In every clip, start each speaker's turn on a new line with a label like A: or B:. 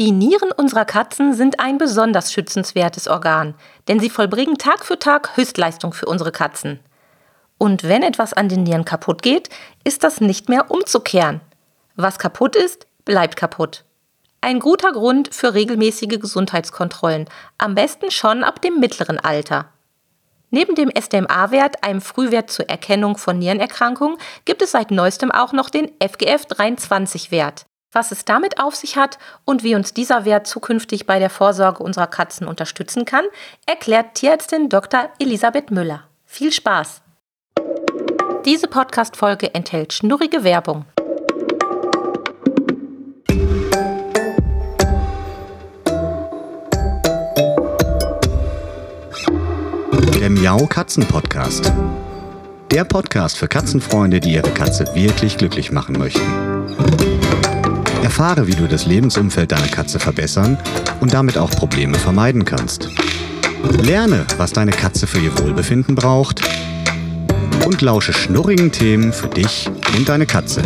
A: Die Nieren unserer Katzen sind ein besonders schützenswertes Organ, denn sie vollbringen Tag für Tag Höchstleistung für unsere Katzen. Und wenn etwas an den Nieren kaputt geht, ist das nicht mehr umzukehren. Was kaputt ist, bleibt kaputt. Ein guter Grund für regelmäßige Gesundheitskontrollen, am besten schon ab dem mittleren Alter. Neben dem SDMA-Wert, einem Frühwert zur Erkennung von Nierenerkrankungen, gibt es seit neuestem auch noch den FGF-23-Wert. Was es damit auf sich hat und wie uns dieser Wert zukünftig bei der Vorsorge unserer Katzen unterstützen kann, erklärt Tierärztin Dr. Elisabeth Müller. Viel Spaß! Diese Podcast-Folge enthält schnurrige Werbung.
B: Der Miau Katzen Podcast. Der Podcast für Katzenfreunde, die ihre Katze wirklich glücklich machen möchten. Erfahre, wie du das Lebensumfeld deiner Katze verbessern und damit auch Probleme vermeiden kannst. Lerne, was deine Katze für ihr Wohlbefinden braucht und lausche schnurrigen Themen für dich und deine Katze.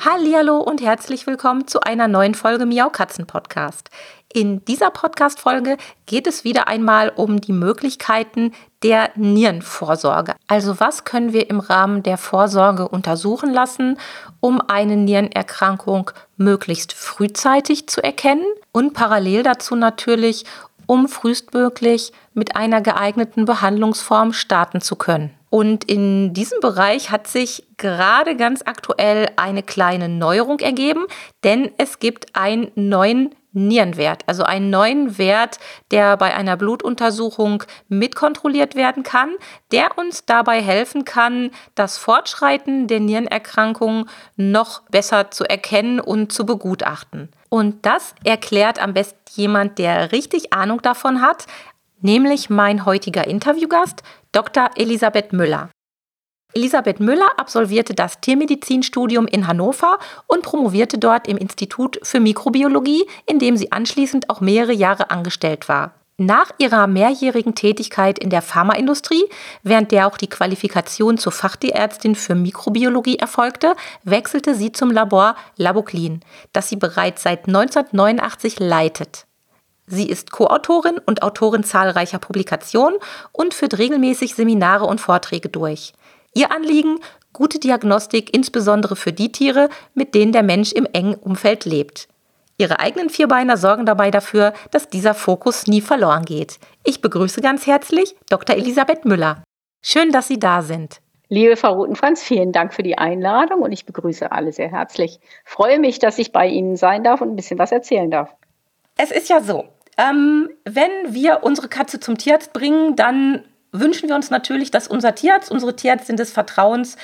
A: Hallo und herzlich willkommen zu einer neuen Folge Miau Katzen Podcast. In dieser Podcast Folge geht es wieder einmal um die Möglichkeiten der Nierenvorsorge. Also was können wir im Rahmen der Vorsorge untersuchen lassen, um eine Nierenerkrankung möglichst frühzeitig zu erkennen und parallel dazu natürlich, um frühestmöglich mit einer geeigneten Behandlungsform starten zu können. Und in diesem Bereich hat sich gerade ganz aktuell eine kleine Neuerung ergeben, denn es gibt einen neuen Nierenwert, also einen neuen Wert, der bei einer Blutuntersuchung mitkontrolliert werden kann, der uns dabei helfen kann, das Fortschreiten der Nierenerkrankung noch besser zu erkennen und zu begutachten. Und das erklärt am besten jemand, der richtig Ahnung davon hat, nämlich mein heutiger Interviewgast, Dr. Elisabeth Müller. Elisabeth Müller absolvierte das Tiermedizinstudium in Hannover und promovierte dort im Institut für Mikrobiologie, in dem sie anschließend auch mehrere Jahre angestellt war. Nach ihrer mehrjährigen Tätigkeit in der Pharmaindustrie, während der auch die Qualifikation zur Fachtierärztin für Mikrobiologie erfolgte, wechselte sie zum Labor Laboclin, das sie bereits seit 1989 leitet. Sie ist Co-Autorin und Autorin zahlreicher Publikationen und führt regelmäßig Seminare und Vorträge durch. Ihr Anliegen? Gute Diagnostik, insbesondere für die Tiere, mit denen der Mensch im engen Umfeld lebt. Ihre eigenen Vierbeiner sorgen dabei dafür, dass dieser Fokus nie verloren geht. Ich begrüße ganz herzlich Dr. Elisabeth Müller. Schön, dass Sie da sind.
C: Liebe Frau Rutenfranz, vielen Dank für die Einladung und ich begrüße alle sehr herzlich. Freue mich, dass ich bei Ihnen sein darf und ein bisschen was erzählen darf.
A: Es ist ja so, ähm, wenn wir unsere Katze zum Tierarzt bringen, dann wünschen wir uns natürlich, dass unser Tierarzt, unsere Tierärztin des Vertrauens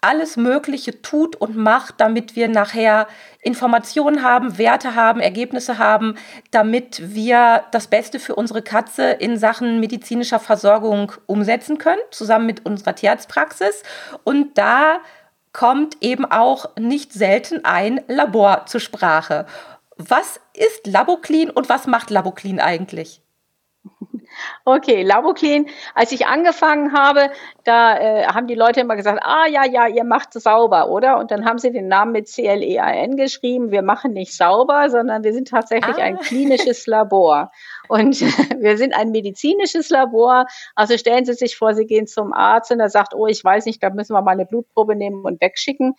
A: alles Mögliche tut und macht, damit wir nachher Informationen haben, Werte haben, Ergebnisse haben, damit wir das Beste für unsere Katze in Sachen medizinischer Versorgung umsetzen können, zusammen mit unserer Tierarztpraxis. Und da kommt eben auch nicht selten ein Labor zur Sprache. Was ist Laboclean und was macht Laboclean eigentlich?
C: Okay, Laboclean. Als ich angefangen habe, da äh, haben die Leute immer gesagt, ah ja, ja, ihr macht sauber, oder? Und dann haben sie den Namen mit C-L-E-A-N geschrieben. Wir machen nicht sauber, sondern wir sind tatsächlich ah. ein klinisches Labor. Und wir sind ein medizinisches Labor. Also stellen Sie sich vor, Sie gehen zum Arzt und er sagt, oh, ich weiß nicht, da müssen wir mal eine Blutprobe nehmen und wegschicken.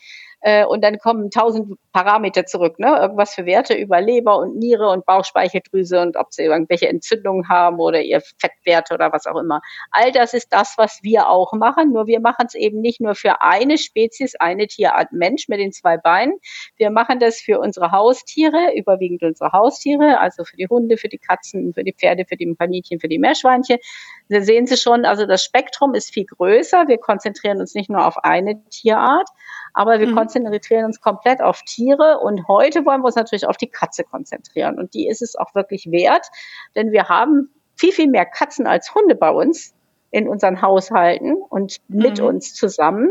C: Äh, und dann kommen tausend Parameter zurück, ne? Irgendwas für Werte über Leber und Niere und Bauchspeicheldrüse und ob sie irgendwelche Entzündungen haben oder ihr Fettwerte oder was auch immer. All das ist das, was wir auch machen. Nur wir machen es eben nicht nur für eine Spezies, eine Tierart Mensch mit den zwei Beinen. Wir machen das für unsere Haustiere, überwiegend unsere Haustiere, also für die Hunde, für die Katzen, für die Pferde, für die Kaninchen, für die Meerschweinchen. Da sehen Sie schon, also das Spektrum ist viel größer. Wir konzentrieren uns nicht nur auf eine Tierart, aber wir mhm. konzentrieren uns komplett auf Tiere und heute wollen wir uns natürlich auf die Katze konzentrieren und die ist es auch wirklich wert, denn wir haben viel, viel mehr Katzen als Hunde bei uns in unseren Haushalten und mit mhm. uns zusammen.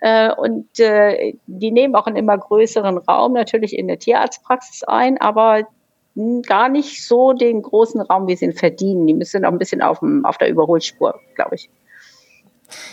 C: Äh, und äh, die nehmen auch einen immer größeren Raum natürlich in der Tierarztpraxis ein, aber gar nicht so den großen Raum, wie sie ihn verdienen. Die müssen auch ein bisschen auf, dem, auf der Überholspur, glaube ich.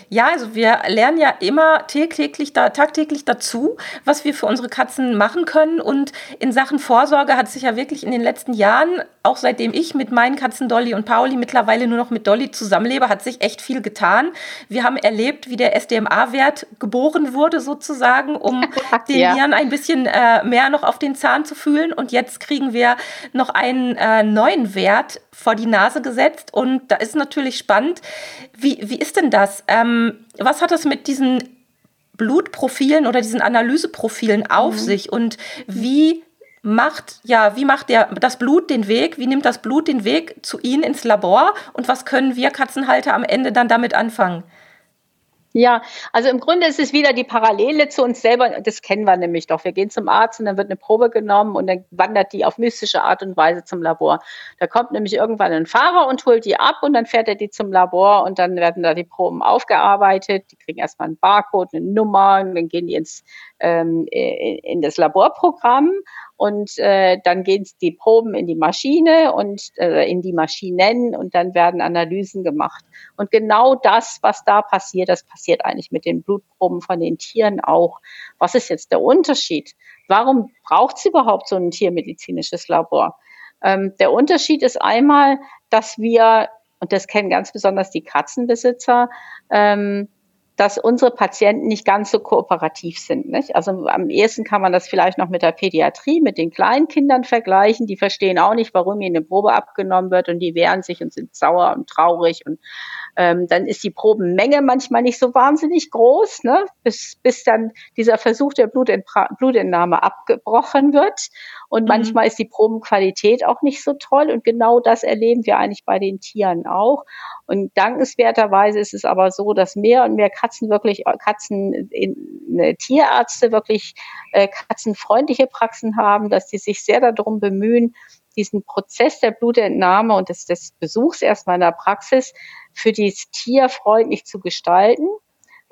A: Ja, also wir lernen ja immer täglich, da, tagtäglich dazu, was wir für unsere Katzen machen können. Und in Sachen Vorsorge hat sich ja wirklich in den letzten Jahren, auch seitdem ich mit meinen Katzen Dolly und Pauli mittlerweile nur noch mit Dolly zusammenlebe, hat sich echt viel getan. Wir haben erlebt, wie der SDMA-Wert geboren wurde sozusagen, um den ja. Nieren ein bisschen äh, mehr noch auf den Zahn zu fühlen. Und jetzt kriegen wir noch einen äh, neuen Wert vor die Nase gesetzt. Und da ist natürlich spannend, wie, wie ist denn das? Ähm, was hat das mit diesen Blutprofilen oder diesen Analyseprofilen auf mhm. sich und wie macht ja, wie macht der das Blut den Weg? Wie nimmt das Blut den Weg zu Ihnen ins Labor und was können wir Katzenhalter am Ende dann damit anfangen?
C: Ja, also im Grunde ist es wieder die Parallele zu uns selber. Das kennen wir nämlich doch. Wir gehen zum Arzt und dann wird eine Probe genommen und dann wandert die auf mystische Art und Weise zum Labor. Da kommt nämlich irgendwann ein Fahrer und holt die ab und dann fährt er die zum Labor und dann werden da die Proben aufgearbeitet. Die kriegen erstmal einen Barcode, eine Nummer und dann gehen die ins, ähm, in das Laborprogramm und äh, dann gehen die Proben in die Maschine und äh, in die Maschinen und dann werden Analysen gemacht. Und genau das, was da passiert, das passiert eigentlich mit den Blutproben von den Tieren auch. Was ist jetzt der Unterschied? Warum braucht es überhaupt so ein tiermedizinisches Labor? Ähm, der Unterschied ist einmal, dass wir, und das kennen ganz besonders die Katzenbesitzer, ähm, dass unsere Patienten nicht ganz so kooperativ sind. Nicht? Also am ehesten kann man das vielleicht noch mit der Pädiatrie, mit den kleinen Kindern vergleichen. Die verstehen auch nicht, warum ihnen eine Probe abgenommen wird und die wehren sich und sind sauer und traurig. Und ähm, dann ist die Probenmenge manchmal nicht so wahnsinnig groß, ne? bis, bis dann dieser Versuch der Blutentnahme abgebrochen wird. Und mhm. manchmal ist die Probenqualität auch nicht so toll. Und genau das erleben wir eigentlich bei den Tieren auch. Und dankenswerterweise ist es aber so, dass mehr und mehr Katzen wirklich, Katzen, in, ne, Tierärzte wirklich äh, katzenfreundliche Praxen haben, dass sie sich sehr darum bemühen, diesen Prozess der Blutentnahme und des, des Besuchs erstmal in der Praxis für das Tier freundlich zu gestalten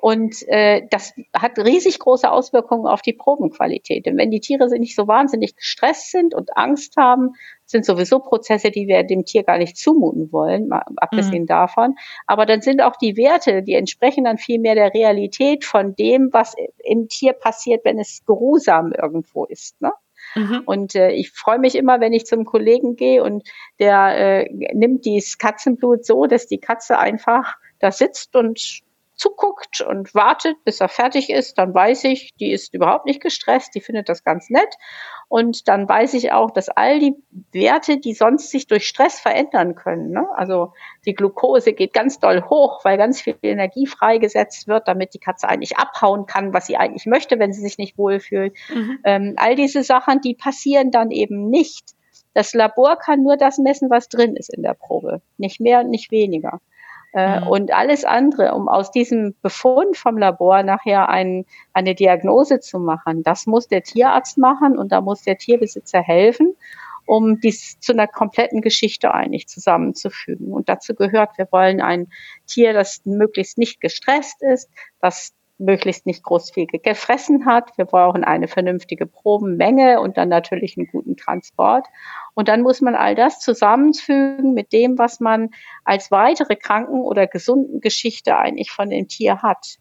C: und äh, das hat riesig große Auswirkungen auf die Probenqualität. Denn wenn die Tiere nicht so wahnsinnig gestresst sind und Angst haben, sind sowieso Prozesse, die wir dem Tier gar nicht zumuten wollen, mal abgesehen mhm. davon. Aber dann sind auch die Werte, die entsprechen dann viel mehr der Realität von dem, was im Tier passiert, wenn es geruhsam irgendwo ist. Ne? Mhm. Und äh, ich freue mich immer, wenn ich zum Kollegen gehe und der äh, nimmt dieses Katzenblut so, dass die Katze einfach da sitzt und zuguckt und wartet, bis er fertig ist, dann weiß ich, die ist überhaupt nicht gestresst, die findet das ganz nett. Und dann weiß ich auch, dass all die Werte, die sonst sich durch Stress verändern können, ne? also die Glucose geht ganz doll hoch, weil ganz viel Energie freigesetzt wird, damit die Katze eigentlich abhauen kann, was sie eigentlich möchte, wenn sie sich nicht wohlfühlt. Mhm. Ähm, all diese Sachen, die passieren dann eben nicht. Das Labor kann nur das messen, was drin ist in der Probe. Nicht mehr und nicht weniger. Äh, mhm. Und alles andere, um aus diesem Befund vom Labor nachher ein, eine Diagnose zu machen, das muss der Tierarzt machen und da muss der Tierbesitzer helfen, um dies zu einer kompletten Geschichte eigentlich zusammenzufügen. Und dazu gehört, wir wollen ein Tier, das möglichst nicht gestresst ist, das möglichst nicht groß viel gefressen hat. Wir brauchen eine vernünftige Probenmenge und dann natürlich einen guten Transport. Und dann muss man all das zusammenfügen mit dem, was man als weitere Kranken- oder gesunden Geschichte eigentlich von dem Tier hat.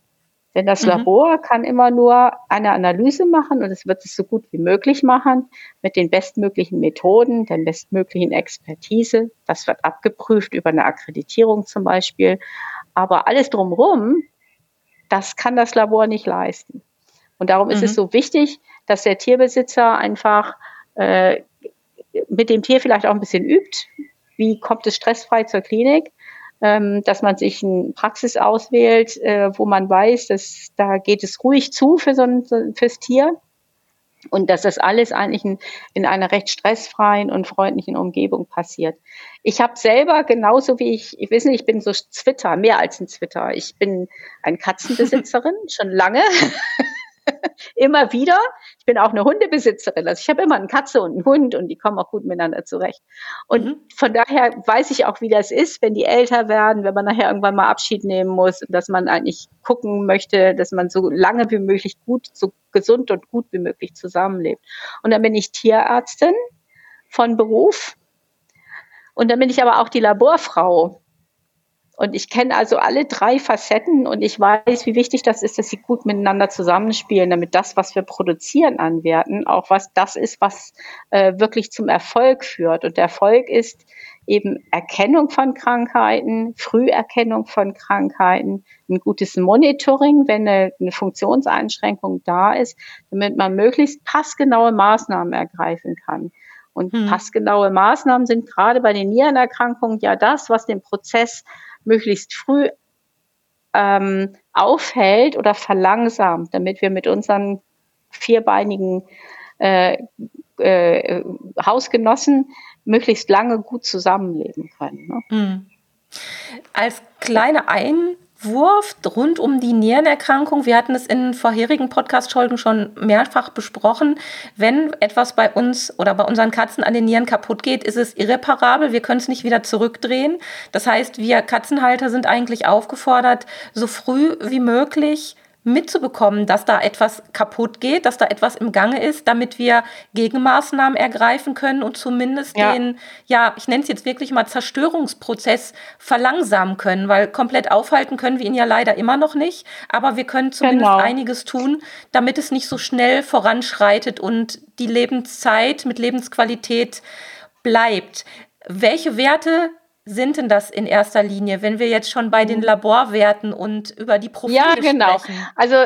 C: Denn das mhm. Labor kann immer nur eine Analyse machen und es wird es so gut wie möglich machen mit den bestmöglichen Methoden, der bestmöglichen Expertise. Das wird abgeprüft über eine Akkreditierung zum Beispiel. Aber alles drumherum, das kann das Labor nicht leisten. Und darum mhm. ist es mhm. so wichtig, dass der Tierbesitzer einfach äh, mit dem Tier vielleicht auch ein bisschen übt. Wie kommt es stressfrei zur Klinik? Ähm, dass man sich eine Praxis auswählt, äh, wo man weiß, dass da geht es ruhig zu für so ein, fürs Tier und dass das alles eigentlich in, in einer recht stressfreien und freundlichen Umgebung passiert. Ich habe selber genauso wie ich, ich weiß nicht, ich bin so Twitter, mehr als ein Twitter. Ich bin ein Katzenbesitzerin schon lange. immer wieder. Ich bin auch eine Hundebesitzerin. Also ich habe immer eine Katze und einen Hund und die kommen auch gut miteinander zurecht. Und mhm. von daher weiß ich auch, wie das ist, wenn die älter werden, wenn man nachher irgendwann mal Abschied nehmen muss und dass man eigentlich gucken möchte, dass man so lange wie möglich gut, so gesund und gut wie möglich zusammenlebt. Und dann bin ich Tierärztin von Beruf. Und dann bin ich aber auch die Laborfrau Und ich kenne also alle drei Facetten und ich weiß, wie wichtig das ist, dass sie gut miteinander zusammenspielen, damit das, was wir produzieren an Werten, auch was das ist, was äh, wirklich zum Erfolg führt. Und Erfolg ist eben Erkennung von Krankheiten, Früherkennung von Krankheiten, ein gutes Monitoring, wenn eine, eine Funktionseinschränkung da ist, damit man möglichst passgenaue Maßnahmen ergreifen kann. Und hm. passgenaue Maßnahmen sind gerade bei den Nierenerkrankungen ja das, was den Prozess möglichst früh ähm, aufhält oder verlangsamt, damit wir mit unseren vierbeinigen äh, äh, Hausgenossen möglichst lange gut zusammenleben können. Ne? Mhm.
A: Als kleine Ein Wurf rund um die Nierenerkrankung. Wir hatten es in vorherigen Podcast-Folgen schon mehrfach besprochen. Wenn etwas bei uns oder bei unseren Katzen an den Nieren kaputt geht, ist es irreparabel. Wir können es nicht wieder zurückdrehen. Das heißt, wir Katzenhalter sind eigentlich aufgefordert, so früh wie möglich mitzubekommen, dass da etwas kaputt geht, dass da etwas im Gange ist, damit wir Gegenmaßnahmen ergreifen können und zumindest ja. den, ja, ich nenne es jetzt wirklich mal Zerstörungsprozess verlangsamen können, weil komplett aufhalten können wir ihn ja leider immer noch nicht, aber wir können zumindest genau. einiges tun, damit es nicht so schnell voranschreitet und die Lebenszeit mit Lebensqualität bleibt. Welche Werte sind denn das in erster Linie, wenn wir jetzt schon bei den mhm. Laborwerten und über die Profile
C: sprechen? Ja, genau. Sprechen? Also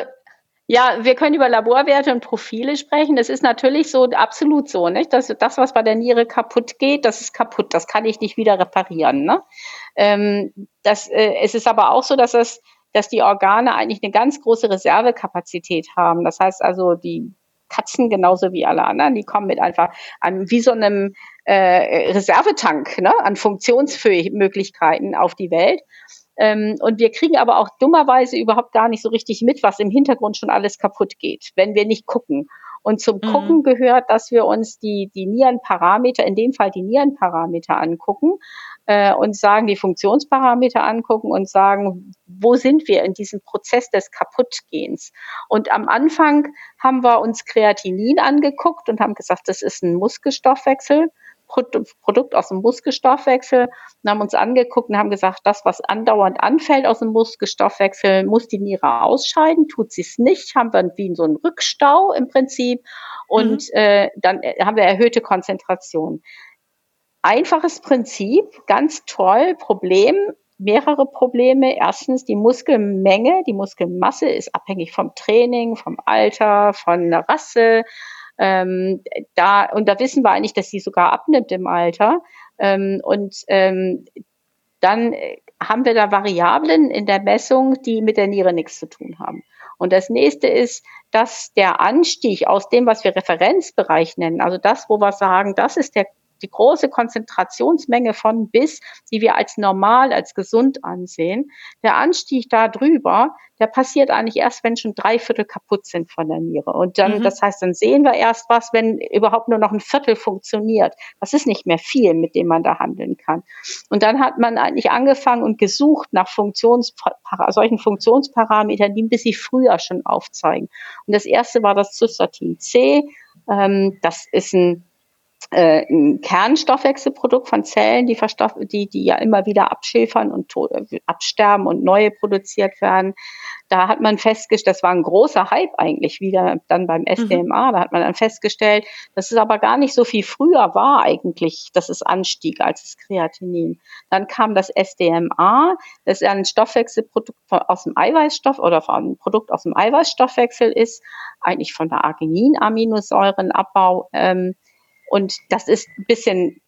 C: ja, wir können über Laborwerte und Profile sprechen. Das ist natürlich so absolut so, nicht? Dass das, was bei der Niere kaputt geht, das ist kaputt. Das kann ich nicht wieder reparieren. Ne? Ähm, das, äh, es ist aber auch so, dass das dass die Organe eigentlich eine ganz große Reservekapazität haben. Das heißt also, die Katzen genauso wie alle anderen, die kommen mit einfach an wie so einem äh, Reservetank ne, an Funktionsmöglichkeiten auf die Welt. Ähm, und wir kriegen aber auch dummerweise überhaupt gar nicht so richtig mit, was im Hintergrund schon alles kaputt geht, wenn wir nicht gucken. Und zum mhm. Gucken gehört, dass wir uns die, die Nierenparameter, in dem Fall die Nierenparameter angucken äh, und sagen, die Funktionsparameter angucken und sagen, wo sind wir in diesem Prozess des Kaputtgehens? Und am Anfang haben wir uns Kreatinin angeguckt und haben gesagt, das ist ein Muskelstoffwechsel. Produkt aus dem Muskelstoffwechsel und haben uns angeguckt und haben gesagt, das, was andauernd anfällt aus dem Muskelstoffwechsel, muss die Niere ausscheiden. Tut sie es nicht, haben wir wie so einen Rückstau im Prinzip und mhm. äh, dann haben wir erhöhte Konzentration. Einfaches Prinzip, ganz toll. Problem, mehrere Probleme. Erstens die Muskelmenge, die Muskelmasse ist abhängig vom Training, vom Alter, von der Rasse, ähm, da, und da wissen wir eigentlich, dass sie sogar abnimmt im Alter. Ähm, und ähm, dann haben wir da Variablen in der Messung, die mit der Niere nichts zu tun haben. Und das nächste ist, dass der Anstieg aus dem, was wir Referenzbereich nennen, also das, wo wir sagen, das ist der die große Konzentrationsmenge von bis, die wir als normal, als gesund ansehen, der Anstieg da drüber, der passiert eigentlich erst, wenn schon drei Viertel kaputt sind von der Niere. Und dann, mhm. das heißt, dann sehen wir erst was, wenn überhaupt nur noch ein Viertel funktioniert. Das ist nicht mehr viel, mit dem man da handeln kann. Und dann hat man eigentlich angefangen und gesucht nach Funktions, solchen Funktionsparametern, die ein bisschen früher schon aufzeigen. Und das erste war das Cystatin C. Ähm, das ist ein äh, ein Kernstoffwechselprodukt von Zellen, die, verstoff die, die ja immer wieder abschäfern und absterben und neue produziert werden. Da hat man festgestellt, das war ein großer Hype eigentlich wieder dann beim SDMA, mhm. da hat man dann festgestellt, dass es aber gar nicht so viel früher war eigentlich, dass es anstieg als das Kreatinin. Dann kam das SDMA, das ist ein Stoffwechselprodukt aus dem Eiweißstoff oder ein Produkt aus dem Eiweißstoffwechsel ist, eigentlich von der Arginin-Aminosäurenabbau. Ähm, und das ist ein bisschen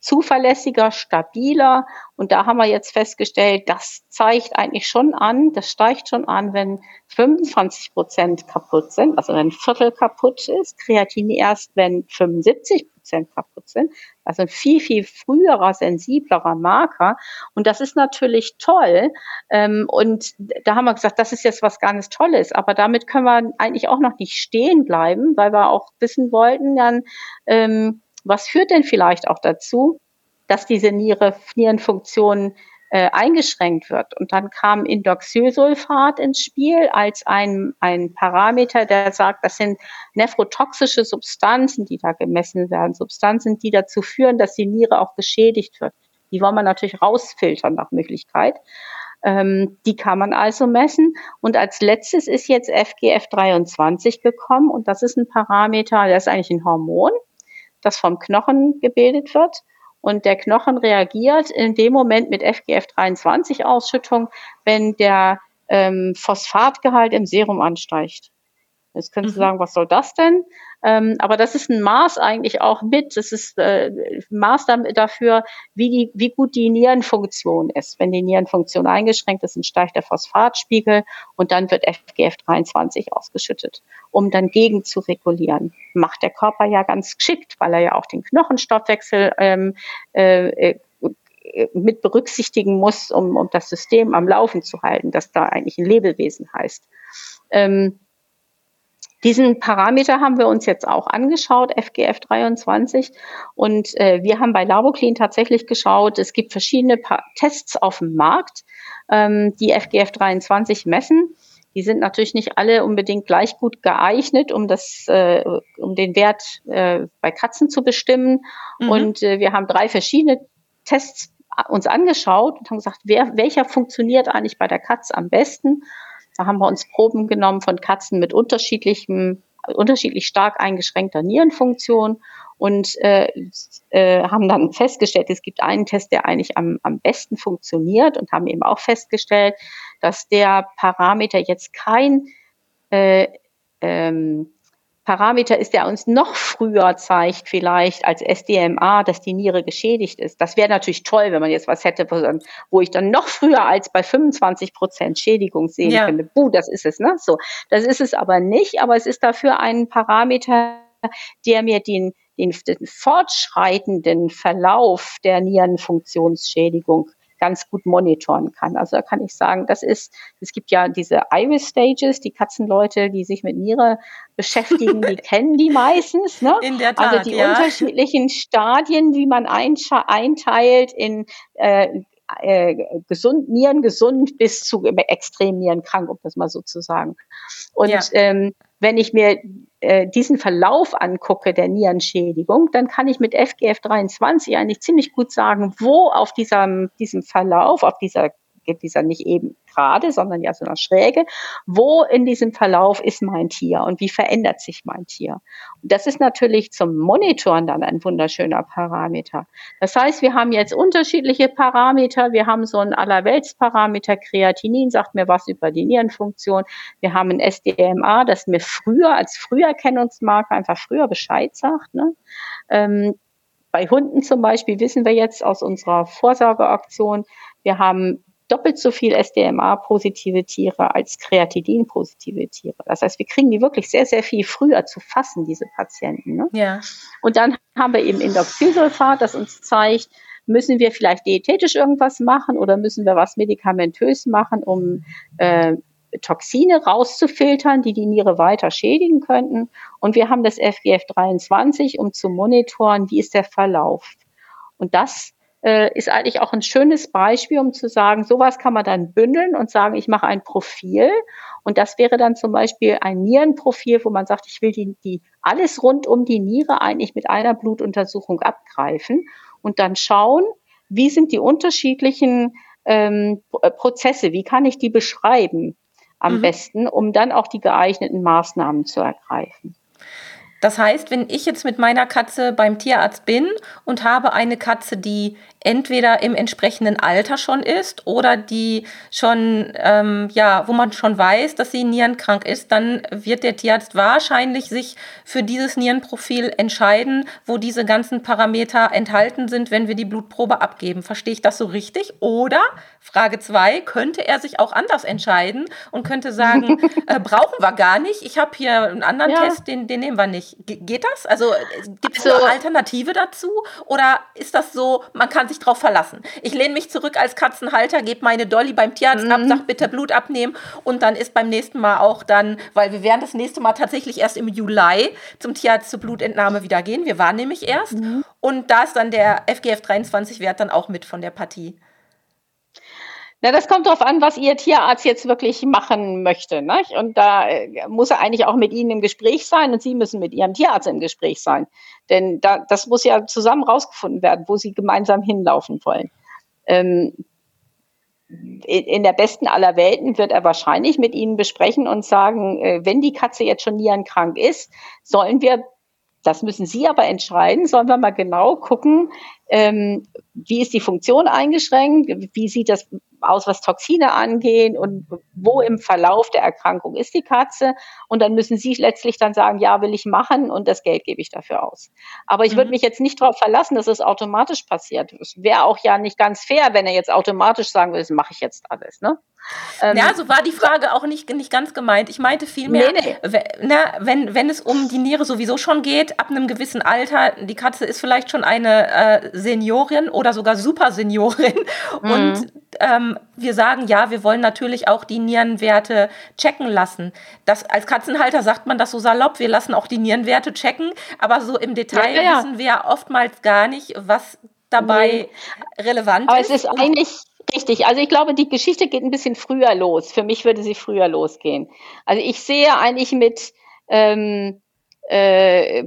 C: zuverlässiger, stabiler. Und da haben wir jetzt festgestellt, das zeigt eigentlich schon an, das steigt schon an, wenn 25 Prozent kaputt sind, also wenn ein Viertel kaputt ist, Kreatin erst, wenn 75 Prozent kaputt sind. Also ein viel, viel früherer, sensiblerer Marker. Und das ist natürlich toll. Ähm, und da haben wir gesagt, das ist jetzt was ganz Tolles. Aber damit können wir eigentlich auch noch nicht stehen bleiben, weil wir auch wissen wollten, dann, ähm, was führt denn vielleicht auch dazu, dass diese Niere, Nierenfunktion äh, eingeschränkt wird. Und dann kam Indoxylsulfat ins Spiel als ein, ein Parameter, der sagt, das sind nephrotoxische Substanzen, die da gemessen werden, Substanzen, die dazu führen, dass die Niere auch geschädigt wird. Die wollen wir natürlich rausfiltern nach Möglichkeit. Ähm, die kann man also messen. Und als letztes ist jetzt FGF23 gekommen und das ist ein Parameter, der ist eigentlich ein Hormon, das vom Knochen gebildet wird. Und der Knochen reagiert in dem Moment mit FGF23-Ausschüttung, wenn der ähm, Phosphatgehalt im Serum ansteigt. Jetzt könntest du mhm. sagen, was soll das denn? Ähm, aber das ist ein Maß eigentlich auch mit. Das ist äh, Maß dafür, wie, die, wie gut die Nierenfunktion ist. Wenn die Nierenfunktion eingeschränkt ist, steigt der Phosphatspiegel und dann wird FGF23 ausgeschüttet, um dann gegen zu regulieren. Macht der Körper ja ganz geschickt, weil er ja auch den Knochenstoffwechsel ähm, äh, äh mit berücksichtigen muss, um, um das System am Laufen zu halten, das da eigentlich ein Lebewesen heißt. Ähm, diesen Parameter haben wir uns jetzt auch angeschaut, FGF 23. Und äh, wir haben bei Laboclean tatsächlich geschaut, es gibt verschiedene pa Tests auf dem Markt, ähm, die FGF 23 messen. Die sind natürlich nicht alle unbedingt gleich gut geeignet, um das, äh, um den Wert äh, bei Katzen zu bestimmen. Mhm. Und äh, wir haben drei verschiedene Tests uns angeschaut und haben gesagt, wer, welcher funktioniert eigentlich bei der Katze am besten? Da haben wir uns Proben genommen von Katzen mit unterschiedlichem, unterschiedlich stark eingeschränkter Nierenfunktion und äh, äh, haben dann festgestellt, es gibt einen Test, der eigentlich am, am besten funktioniert und haben eben auch festgestellt, dass der Parameter jetzt kein äh, ähm, Parameter ist, der uns noch früher zeigt, vielleicht als SDMA, dass die Niere geschädigt ist. Das wäre natürlich toll, wenn man jetzt was hätte, wo ich dann noch früher als bei 25 Prozent Schädigung sehen ja. könnte. Buh, das ist es, ne? So. Das ist es aber nicht, aber es ist dafür ein Parameter, der mir den, den, den fortschreitenden Verlauf der Nierenfunktionsschädigung ganz gut monitoren kann. Also da kann ich sagen, das ist, es gibt ja diese Iris Stages, die Katzenleute, die sich mit Niere beschäftigen, die kennen die meistens. Ne?
A: In der
C: also
A: Tat,
C: also die
A: ja.
C: unterschiedlichen Stadien, wie man einteilt in äh, äh, gesund, Nieren gesund bis zu extrem Nierenkrank, um das mal so zu sagen. Und ja. ähm, wenn ich mir äh, diesen Verlauf angucke der Nierenschädigung, dann kann ich mit FGF 23 eigentlich ziemlich gut sagen, wo auf diesem, diesem Verlauf, auf dieser geht dieser nicht eben gerade, sondern ja so eine Schräge. Wo in diesem Verlauf ist mein Tier und wie verändert sich mein Tier? Und das ist natürlich zum Monitoren dann ein wunderschöner Parameter. Das heißt, wir haben jetzt unterschiedliche Parameter. Wir haben so einen Allerweltsparameter. Kreatinin sagt mir was über die Nierenfunktion. Wir haben ein SDMA, das mir früher als Früherkennungsmarker einfach früher Bescheid sagt. Ne? Ähm, bei Hunden zum Beispiel wissen wir jetzt aus unserer Vorsorgeaktion, wir haben doppelt so viel SDMA-positive Tiere als Kreatidin-positive Tiere. Das heißt, wir kriegen die wirklich sehr, sehr viel früher zu fassen, diese Patienten. Ne?
A: Ja.
C: Und dann haben wir eben Indoxylsulfat, das uns zeigt, müssen wir vielleicht diätetisch irgendwas machen oder müssen wir was medikamentös machen, um äh, Toxine rauszufiltern, die die Niere weiter schädigen könnten. Und wir haben das FGF 23, um zu monitoren, wie ist der Verlauf. Und das äh, ist eigentlich auch ein schönes Beispiel, um zu sagen, sowas kann man dann bündeln und sagen, ich mache ein Profil. Und das wäre dann zum Beispiel ein Nierenprofil, wo man sagt, ich will die, die alles rund um die Niere eigentlich mit einer Blutuntersuchung abgreifen und dann schauen, wie sind die unterschiedlichen ähm, Prozesse, wie kann ich die beschreiben am mhm. besten, um dann auch die geeigneten Maßnahmen zu ergreifen.
A: Das heißt, wenn ich jetzt mit meiner Katze beim Tierarzt bin und habe eine Katze, die entweder im entsprechenden Alter schon ist oder die schon, ähm, ja, wo man schon weiß, dass sie nierenkrank ist, dann wird der Tierarzt wahrscheinlich sich für dieses Nierenprofil entscheiden, wo diese ganzen Parameter enthalten sind, wenn wir die Blutprobe abgeben. Verstehe ich das so richtig? Oder, Frage zwei, könnte er sich auch anders entscheiden und könnte sagen, äh, brauchen wir gar nicht, ich habe hier einen anderen ja. Test, den, den nehmen wir nicht. Ge geht das? Also gibt es also, eine Alternative dazu? Oder ist das so, man kann sich darauf verlassen. Ich lehne mich zurück als Katzenhalter, gebe meine Dolly beim Tierarzt mhm. ab, sag bitte Blut abnehmen und dann ist beim nächsten Mal auch dann, weil wir werden das nächste Mal tatsächlich erst im Juli zum Tierarzt zur Blutentnahme wieder gehen. Wir waren nämlich erst mhm. und da ist dann der FGF 23 Wert dann auch mit von der Partie.
C: Na, das kommt darauf an, was Ihr Tierarzt jetzt wirklich machen möchte. Nicht? Und da äh, muss er eigentlich auch mit Ihnen im Gespräch sein und Sie müssen mit Ihrem Tierarzt im Gespräch sein. Denn da, das muss ja zusammen rausgefunden werden, wo Sie gemeinsam hinlaufen wollen. ähm, in der besten aller Welten wird er wahrscheinlich mit Ihnen besprechen und sagen, äh, wenn die Katze jetzt schon nierenkrank ist, sollen wir, das müssen Sie aber entscheiden, sollen wir mal genau gucken, ähm, wie ist die Funktion eingeschränkt, wie sieht das aus, was Toxine angehen und wo im Verlauf der Erkrankung ist die Katze. Und dann müssen Sie letztlich dann sagen, ja, will ich machen und das Geld gebe ich dafür aus. Aber ich mhm. würde mich jetzt nicht darauf verlassen, dass es automatisch passiert. Es wäre auch ja nicht ganz fair, wenn er jetzt automatisch sagen würde, das mache ich jetzt alles. Ne?
A: Ähm, ja, so war die Frage auch nicht, nicht ganz gemeint. Ich meinte vielmehr, nee, nee. Na, wenn, wenn es um die Niere sowieso schon geht, ab einem gewissen Alter, die Katze ist vielleicht schon eine äh, Seniorin oder sogar Superseniorin mhm. und ähm, wir sagen, ja, wir wollen natürlich auch die Nierenwerte checken lassen. Das, als Katzenhalter sagt man das so salopp, wir lassen auch die Nierenwerte checken, aber so im Detail ja, ja. wissen wir oftmals gar nicht, was dabei nee. relevant
C: aber ist. Aber es ist eigentlich Richtig, also ich glaube, die Geschichte geht ein bisschen früher los. Für mich würde sie früher losgehen. Also ich sehe eigentlich mit ähm, äh,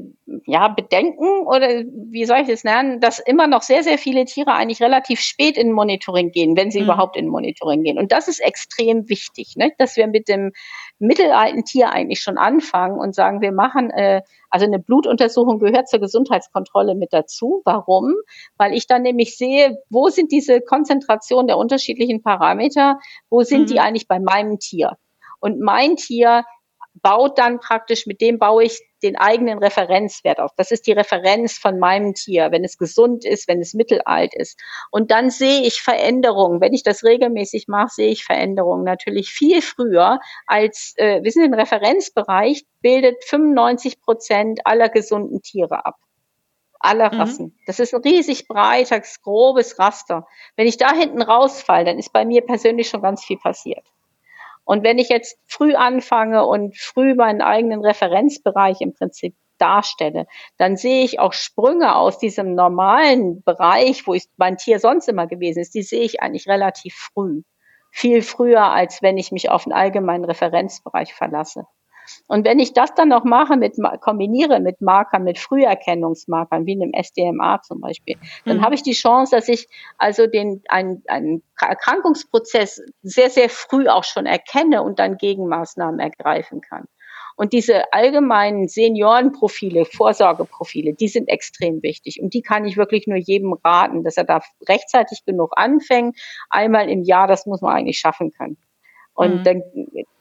C: ja, Bedenken oder wie soll ich das nennen, dass immer noch sehr, sehr viele Tiere eigentlich relativ spät in Monitoring gehen, wenn sie mhm. überhaupt in Monitoring gehen. Und das ist extrem wichtig, ne? dass wir mit dem mittelalten Tier eigentlich schon anfangen und sagen, wir machen, äh, also eine Blutuntersuchung gehört zur Gesundheitskontrolle mit dazu. Warum? Weil ich dann nämlich sehe, wo sind diese Konzentrationen der unterschiedlichen Parameter, wo sind mhm. die eigentlich bei meinem Tier? Und mein Tier baut dann praktisch, mit dem baue ich den eigenen Referenzwert auf. Das ist die Referenz von meinem Tier, wenn es gesund ist, wenn es mittelalt ist. Und dann sehe ich Veränderungen. Wenn ich das regelmäßig mache, sehe ich Veränderungen natürlich viel früher als, äh, wir sind im Referenzbereich, bildet 95 Prozent aller gesunden Tiere ab aller mhm. Rassen. Mhm. Das ist ein riesig breites, grobes Raster. Wenn ich da hinten rausfalle, dann ist bei mir persönlich schon ganz viel passiert. Und wenn ich jetzt früh anfange und früh meinen eigenen Referenzbereich im Prinzip darstelle, dann sehe ich auch Sprünge aus diesem normalen Bereich, wo ich, mein Tier sonst immer gewesen ist, die sehe ich eigentlich relativ früh. Viel früher, als wenn ich mich auf einen allgemeinen Referenzbereich verlasse. Und wenn ich das dann noch mache, mit, kombiniere mit Markern, mit Früherkennungsmarkern, wie einem SDMA zum Beispiel, dann mhm. habe ich die Chance, dass ich also den, einen, einen Erkrankungsprozess sehr, sehr früh auch schon erkenne und dann Gegenmaßnahmen ergreifen kann. Und diese allgemeinen Seniorenprofile, Vorsorgeprofile, die sind extrem wichtig. Und die kann ich wirklich nur jedem raten, dass er da rechtzeitig genug anfängt. Einmal im Jahr, das muss man eigentlich schaffen können. Und mhm. dann,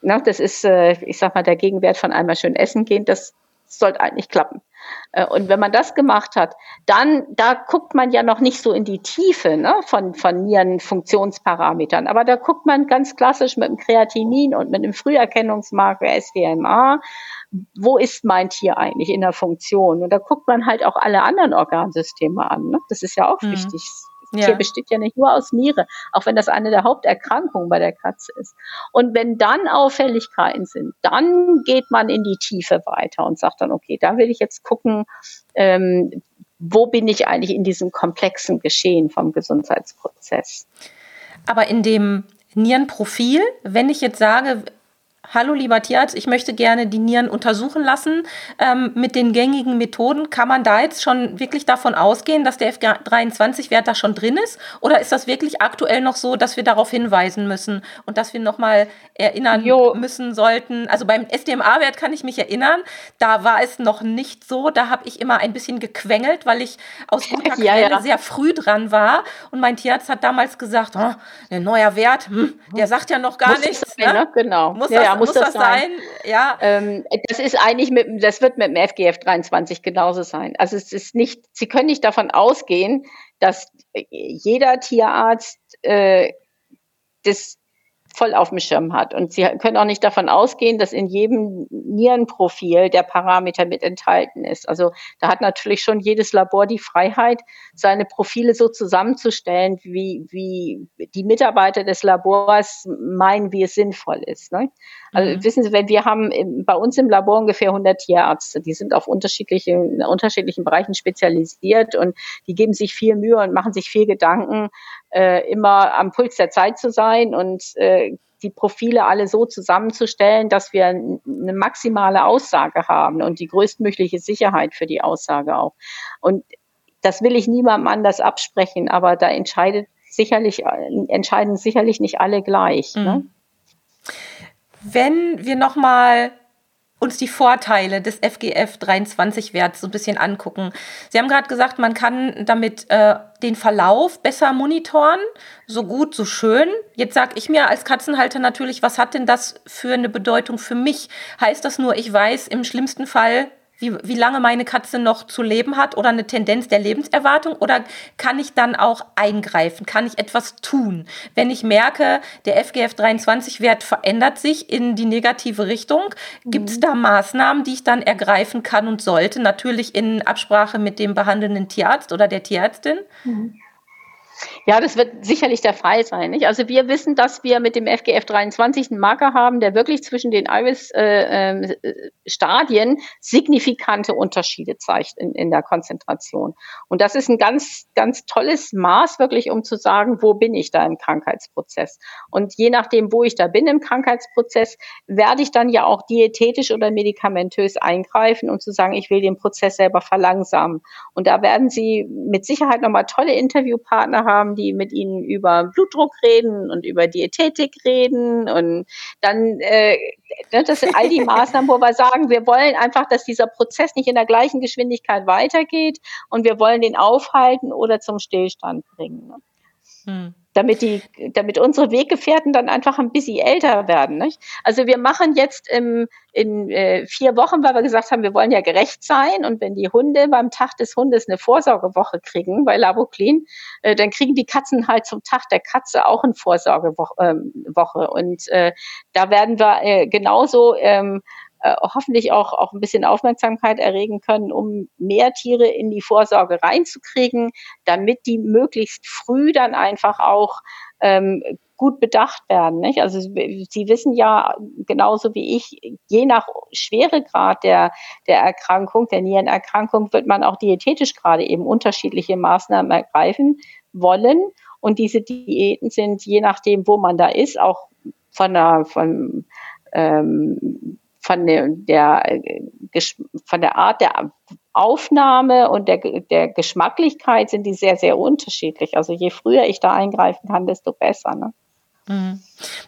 C: ne, das ist, äh, ich sag mal, der Gegenwert von einmal schön essen gehen, das sollte eigentlich klappen. Äh, und wenn man das gemacht hat, dann, da guckt man ja noch nicht so in die Tiefe ne, von, von Nierenfunktionsparametern, aber da guckt man ganz klassisch mit dem Kreatinin und mit dem Früherkennungsmarker SDMA, wo ist mein Tier eigentlich in der Funktion? Und da guckt man halt auch alle anderen Organsysteme an. Ne? Das ist ja auch mhm. wichtig. Ja. Tier besteht ja nicht nur aus Niere, auch wenn das eine der Haupterkrankungen bei der Katze ist. Und wenn dann Auffälligkeiten sind, dann geht man in die Tiefe weiter und sagt dann, okay, da will ich jetzt gucken, ähm, wo bin ich eigentlich in diesem komplexen Geschehen vom Gesundheitsprozess.
A: Aber in dem Nierenprofil, wenn ich jetzt sage, hallo lieber Tierarzt, ich möchte gerne die Nieren untersuchen lassen. Ähm, mit den gängigen Methoden kann man da jetzt schon wirklich davon ausgehen, dass der F23-Wert da schon drin ist? Oder ist das wirklich aktuell noch so, dass wir darauf hinweisen müssen und dass wir nochmal erinnern jo. müssen sollten? Also beim SDMA-Wert kann ich mich erinnern, da war es noch nicht so. Da habe ich immer ein bisschen gequengelt, weil ich aus guter Quelle ja, ja. sehr früh dran war. Und mein Tierarzt hat damals gesagt, oh, ein neuer Wert, hm, der sagt ja noch gar
C: Muss
A: nichts.
C: Sein, ne? ne? Genau.
A: Muss ja, das muss, muss das, sein? sein?
C: Ja. Ähm, das ist eigentlich mit, das wird mit dem FGF 23 genauso sein. Also es ist nicht, Sie können nicht davon ausgehen, dass jeder Tierarzt äh, das voll auf dem Schirm hat. Und Sie können auch nicht davon ausgehen, dass in jedem Nierenprofil der Parameter mit enthalten ist. Also da hat natürlich schon jedes Labor die Freiheit, seine Profile so zusammenzustellen, wie, wie die Mitarbeiter des Labors meinen, wie es sinnvoll ist. Ne? Also mhm. wissen Sie, wenn wir haben bei uns im Labor ungefähr 100 Tierärzte, die sind auf unterschiedliche, unterschiedlichen Bereichen spezialisiert und die geben sich viel Mühe und machen sich viel Gedanken, äh, immer am Puls der Zeit zu sein und äh, die Profile alle so zusammenzustellen, dass wir eine maximale Aussage haben und die größtmögliche Sicherheit für die Aussage auch. Und das will ich niemandem anders absprechen, aber da entscheidet sicherlich, äh, entscheiden sicherlich nicht alle gleich. Ne? Mhm. Ne?
A: Wenn wir nochmal uns die Vorteile des FGF 23 Werts so ein bisschen angucken. Sie haben gerade gesagt, man kann damit äh, den Verlauf besser monitoren, so gut, so schön. Jetzt sage ich mir als Katzenhalter natürlich, was hat denn das für eine Bedeutung für mich? Heißt das nur, ich weiß im schlimmsten Fall, wie, wie lange meine Katze noch zu leben hat oder eine Tendenz der Lebenserwartung? Oder kann ich dann auch eingreifen? Kann ich etwas tun? Wenn ich merke, der FGF23-Wert verändert sich in die negative Richtung, gibt es mhm. da Maßnahmen, die ich dann ergreifen kann und sollte? Natürlich in Absprache mit dem behandelnden Tierarzt oder der Tierärztin? Mhm.
C: Ja, das wird sicherlich der Fall sein. Nicht? Also wir wissen, dass wir mit dem FGF 23 einen Marker haben, der wirklich zwischen den Iris-Stadien äh, äh, signifikante Unterschiede zeigt in, in der Konzentration. Und das ist ein ganz, ganz tolles Maß wirklich, um zu sagen, wo bin ich da im Krankheitsprozess. Und je nachdem, wo ich da bin im Krankheitsprozess, werde ich dann ja auch diätetisch oder medikamentös eingreifen, um zu sagen, ich will den Prozess selber verlangsamen. Und da werden Sie mit Sicherheit nochmal tolle Interviewpartner haben, haben, die mit ihnen über Blutdruck reden und über Diätetik reden und dann, äh, ne, das sind all die Maßnahmen, wo wir sagen, wir wollen einfach, dass dieser Prozess nicht in der gleichen Geschwindigkeit weitergeht und wir wollen den aufhalten oder zum Stillstand bringen. Ne? Hm damit die, damit unsere Weggefährten dann einfach ein bisschen älter werden. Nicht? Also wir machen jetzt im, in äh, vier Wochen, weil wir gesagt haben, wir wollen ja gerecht sein und wenn die Hunde beim Tag des Hundes eine Vorsorgewoche kriegen bei Laboclean, äh, dann kriegen die Katzen halt zum Tag der Katze auch eine Vorsorgewoche. Ähm, Woche. Und äh, da werden wir äh, genauso ähm, äh, hoffentlich auch, auch ein bisschen Aufmerksamkeit erregen können, um mehr Tiere in die Vorsorge reinzukriegen, damit die möglichst früh dann einfach auch ähm, gut bedacht werden. Nicht? Also Sie wissen ja genauso wie ich, je nach Schweregrad der, der Erkrankung, der Nierenerkrankung, wird man auch diätetisch gerade eben unterschiedliche Maßnahmen ergreifen wollen. Und diese Diäten sind, je nachdem, wo man da ist, auch von der, von, ähm, von der, der, von der Art der Aufnahme und der, der Geschmacklichkeit sind die sehr, sehr unterschiedlich. Also je früher ich da eingreifen kann, desto besser. Ne?
A: Mhm.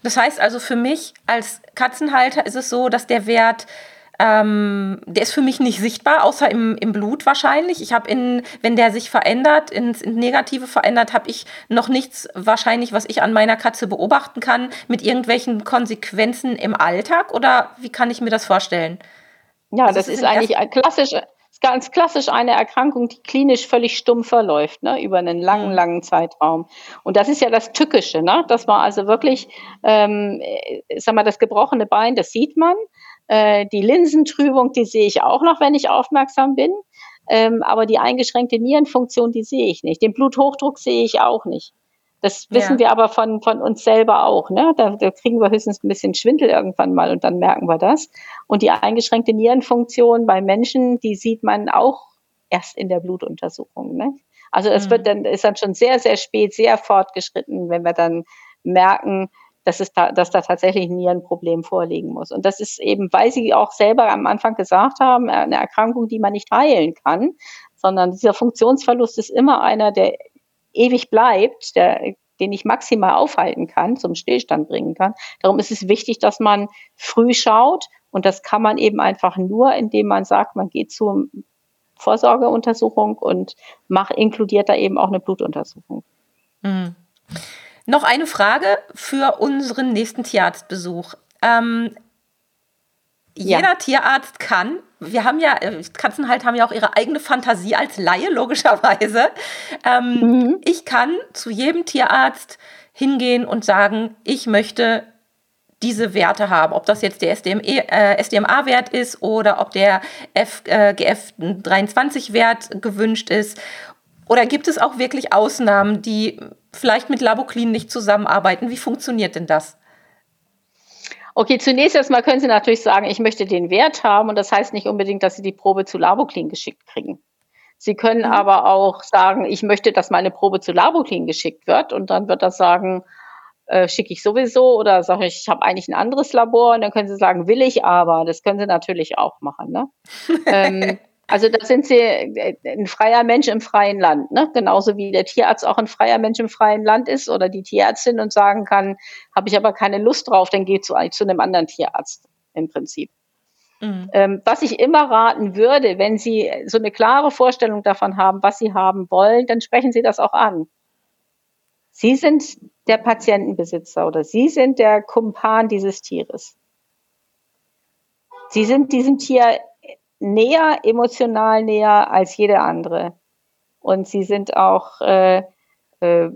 A: Das heißt also für mich als Katzenhalter ist es so, dass der Wert ähm, der ist für mich nicht sichtbar, außer im, im Blut wahrscheinlich. Ich habe in, wenn der sich verändert, ins, ins Negative verändert, habe ich noch nichts wahrscheinlich, was ich an meiner Katze beobachten kann, mit irgendwelchen Konsequenzen im Alltag. Oder wie kann ich mir das vorstellen?
C: Ja, das, das ist, ist eigentlich ein klassisch, ganz klassisch eine Erkrankung, die klinisch völlig stumm verläuft, ne, über einen langen, mhm. langen Zeitraum. Und das ist ja das Tückische, ne? Das war also wirklich, ähm, sag mal, das gebrochene Bein, das sieht man. Äh, die Linsentrübung, die sehe ich auch noch, wenn ich aufmerksam bin. Ähm, aber die eingeschränkte Nierenfunktion, die sehe ich nicht. Den Bluthochdruck sehe ich auch nicht. Das wissen ja. wir aber von, von uns selber auch. Ne? Da, da kriegen wir höchstens ein bisschen Schwindel irgendwann mal und dann merken wir das. Und die eingeschränkte Nierenfunktion bei Menschen, die sieht man auch erst in der Blutuntersuchung. Ne? Also es mhm. wird dann, ist dann schon sehr, sehr spät, sehr fortgeschritten, wenn wir dann merken, dass, es da, dass da tatsächlich ein Nierenproblem vorliegen muss. Und das ist eben, weil Sie auch selber am Anfang gesagt haben, eine Erkrankung, die man nicht heilen kann, sondern dieser Funktionsverlust ist immer einer, der ewig bleibt, der, den ich maximal aufhalten kann, zum Stillstand bringen kann. Darum ist es wichtig, dass man früh schaut und das kann man eben einfach nur, indem man sagt, man geht zur Vorsorgeuntersuchung und macht, inkludiert da eben auch eine Blutuntersuchung.
A: Mhm. Noch eine Frage für unseren nächsten Tierarztbesuch. Ähm, ja. Jeder Tierarzt kann, wir haben ja, äh, Katzenhalter haben ja auch ihre eigene Fantasie als Laie, logischerweise. Ähm, mhm. Ich kann zu jedem Tierarzt hingehen und sagen, ich möchte diese Werte haben, ob das jetzt der äh, SDMA-Wert ist oder ob der FGF23-Wert äh, gewünscht ist. Oder gibt es auch wirklich Ausnahmen, die vielleicht mit Laboclean nicht zusammenarbeiten. Wie funktioniert denn das?
C: Okay, zunächst erstmal können Sie natürlich sagen, ich möchte den Wert haben und das heißt nicht unbedingt, dass Sie die Probe zu Laboclean geschickt kriegen. Sie können mhm. aber auch sagen, ich möchte, dass meine Probe zu Laboclean geschickt wird und dann wird das sagen, äh, schicke ich sowieso oder sage ich, ich habe eigentlich ein anderes Labor und dann können Sie sagen, will ich aber. Das können Sie natürlich auch machen. Ne? ähm, Also da sind sie äh, ein freier Mensch im freien Land, ne? genauso wie der Tierarzt auch ein freier Mensch im freien Land ist oder die Tierärztin und sagen kann, habe ich aber keine Lust drauf, dann geht zu, zu einem anderen Tierarzt im Prinzip. Mhm. Ähm, was ich immer raten würde, wenn Sie so eine klare Vorstellung davon haben, was Sie haben wollen, dann sprechen Sie das auch an. Sie sind der Patientenbesitzer oder Sie sind der Kumpan dieses Tieres. Sie sind diesem Tier näher, emotional näher als jede andere. Und sie sind auch äh, äh,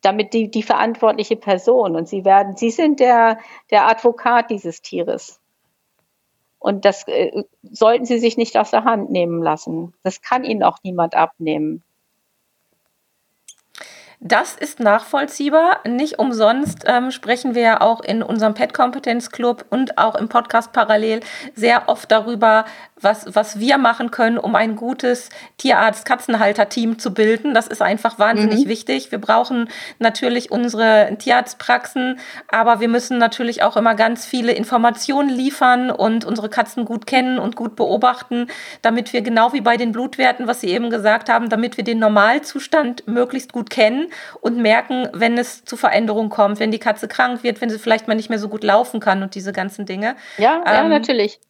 C: damit die, die verantwortliche Person. Und sie werden, sie sind der, der Advokat dieses Tieres. Und das äh, sollten sie sich nicht aus der Hand nehmen lassen. Das kann ihnen auch niemand abnehmen.
A: Das ist nachvollziehbar. Nicht umsonst ähm, sprechen wir ja auch in unserem Pet Competence Club und auch im Podcast parallel sehr oft darüber, was, was wir machen können, um ein gutes Tierarzt-Katzenhalter-Team zu bilden. Das ist einfach wahnsinnig mhm. wichtig. Wir brauchen natürlich unsere Tierarztpraxen, aber wir müssen natürlich auch immer ganz viele Informationen liefern und unsere Katzen gut kennen und gut beobachten, damit wir genau wie bei den Blutwerten, was Sie eben gesagt haben, damit wir den Normalzustand möglichst gut kennen und merken, wenn es zu Veränderungen kommt, wenn die Katze krank wird, wenn sie vielleicht mal nicht mehr so gut laufen kann und diese ganzen Dinge.
C: Ja, ähm, ja natürlich.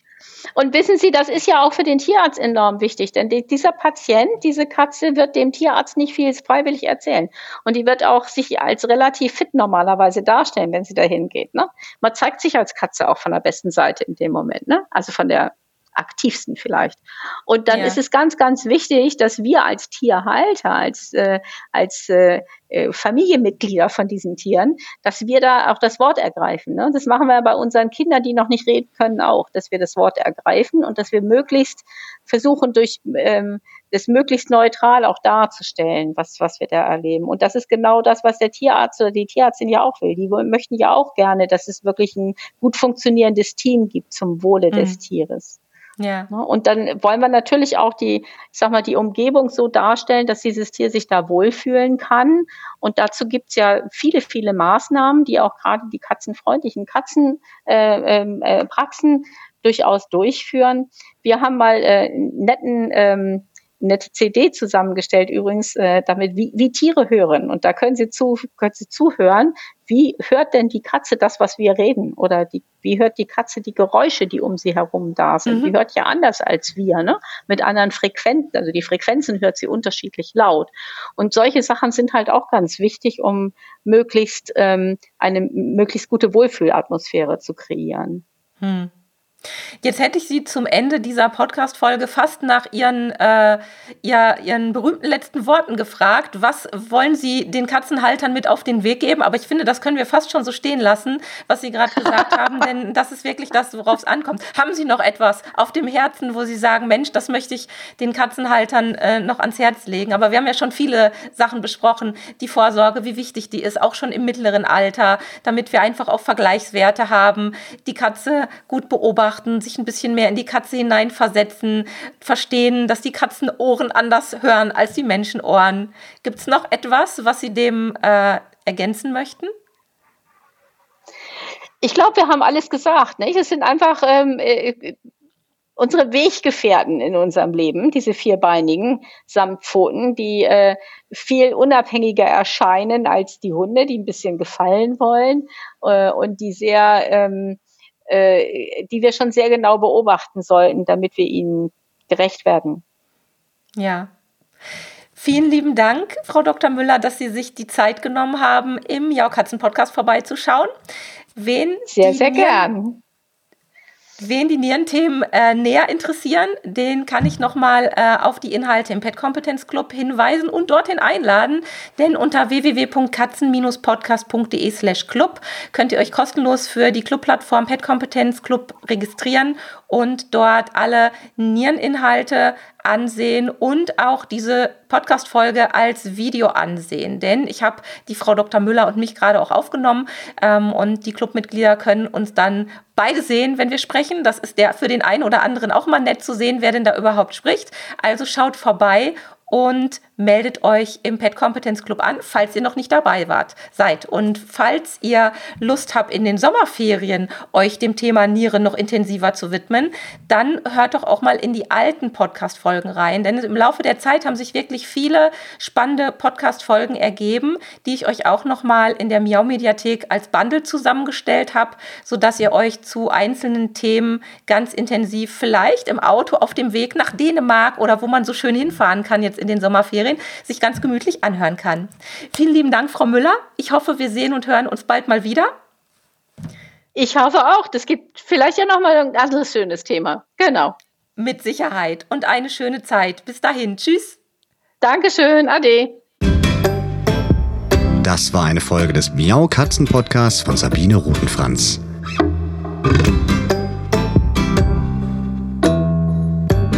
C: Und wissen Sie, das ist ja auch für den Tierarzt enorm wichtig, denn die, dieser Patient, diese Katze wird dem Tierarzt nicht viel freiwillig erzählen. Und die wird auch sich als relativ fit normalerweise darstellen, wenn sie dahin geht. Ne? Man zeigt sich als Katze auch von der besten Seite in dem Moment, ne? also von der aktivsten vielleicht. Und dann ja. ist es ganz, ganz wichtig, dass wir als Tierhalter, als, äh, als äh, äh, Familienmitglieder von diesen Tieren, dass wir da auch das Wort ergreifen. Ne? Das machen wir bei unseren Kindern, die noch nicht reden können, auch, dass wir das Wort ergreifen und dass wir möglichst versuchen, durch ähm, das möglichst neutral auch darzustellen, was, was wir da erleben. Und das ist genau das, was der Tierarzt oder die Tierärztin ja auch will. Die möchten ja auch gerne, dass es wirklich ein gut funktionierendes Team gibt zum Wohle mhm. des Tieres. Ja. Ne? Und dann wollen wir natürlich auch die, ich sag mal, die Umgebung so darstellen, dass dieses Tier sich da wohlfühlen kann. Und dazu gibt's ja viele, viele Maßnahmen, die auch gerade die katzenfreundlichen Katzenpraxen äh, ähm, äh, Praxen durchaus durchführen. Wir haben mal äh, netten ähm, nette CD zusammengestellt, übrigens, äh, damit wie, wie Tiere hören. Und da können Sie, zu, können Sie zuhören, wie hört denn die Katze das, was wir reden? Oder die, wie hört die Katze die Geräusche, die um sie herum da sind? Mhm. Die hört ja anders als wir, ne? Mit anderen Frequenzen. Also die Frequenzen hört sie unterschiedlich laut. Und solche Sachen sind halt auch ganz wichtig, um möglichst ähm, eine möglichst gute Wohlfühlatmosphäre zu kreieren. Mhm.
A: Jetzt hätte ich Sie zum Ende dieser Podcast-Folge fast nach Ihren, äh, ihr, Ihren berühmten letzten Worten gefragt. Was wollen Sie den Katzenhaltern mit auf den Weg geben? Aber ich finde, das können wir fast schon so stehen lassen, was Sie gerade gesagt haben, denn das ist wirklich das, worauf es ankommt. Haben Sie noch etwas auf dem Herzen, wo Sie sagen, Mensch, das möchte ich den Katzenhaltern äh, noch ans Herz legen? Aber wir haben ja schon viele Sachen besprochen. Die Vorsorge, wie wichtig die ist, auch schon im mittleren Alter, damit wir einfach auch Vergleichswerte haben, die Katze gut beobachten beobachten, sich ein bisschen mehr in die Katze hineinversetzen, verstehen, dass die Katzenohren anders hören als die Menschenohren. Gibt es noch etwas, was Sie dem äh, ergänzen möchten?
C: Ich glaube, wir haben alles gesagt. Nicht? Es sind einfach ähm, äh, unsere Weggefährten in unserem Leben, diese vierbeinigen Samtpfoten, die äh, viel unabhängiger erscheinen als die Hunde, die ein bisschen gefallen wollen äh, und die sehr ähm, äh, die wir schon sehr genau beobachten sollten, damit wir ihnen gerecht werden.
A: Ja. Vielen lieben Dank, Frau Dr. Müller, dass Sie sich die Zeit genommen haben, im Jaukatzen-Podcast vorbeizuschauen.
C: Wen sehr, sehr gern.
A: Wen die Nierenthemen äh, näher interessieren, den kann ich nochmal äh, auf die Inhalte im Pet Kompetenz Club hinweisen und dorthin einladen. Denn unter www.katzen-podcast.de slash club könnt ihr euch kostenlos für die Clubplattform Pet Kompetenz Club registrieren und dort alle Niereninhalte ansehen und auch diese Podcast-Folge als Video ansehen. Denn ich habe die Frau Dr. Müller und mich gerade auch aufgenommen ähm, und die Clubmitglieder können uns dann beide sehen, wenn wir sprechen. Das ist der für den einen oder anderen auch mal nett zu sehen, wer denn da überhaupt spricht. Also schaut vorbei und meldet euch im Pet Competence Club an, falls ihr noch nicht dabei wart, seid. Und falls ihr Lust habt, in den Sommerferien euch dem Thema Nieren noch intensiver zu widmen, dann hört doch auch mal in die alten Podcast-Folgen rein. Denn im Laufe der Zeit haben sich wirklich viele spannende Podcast-Folgen ergeben, die ich euch auch noch mal in der Miau-Mediathek als Bundle zusammengestellt habe, sodass ihr euch zu einzelnen Themen ganz intensiv vielleicht im Auto auf dem Weg nach Dänemark oder wo man so schön hinfahren kann jetzt in den Sommerferien, sich ganz gemütlich anhören kann. Vielen lieben Dank, Frau Müller. Ich hoffe, wir sehen und hören uns bald mal wieder.
C: Ich hoffe auch. Das gibt vielleicht ja noch mal ein anderes schönes Thema. Genau.
A: Mit Sicherheit und eine schöne Zeit. Bis dahin. Tschüss.
C: Dankeschön. Ade.
B: Das war eine Folge des Miau Katzen Podcasts von Sabine Rutenfranz.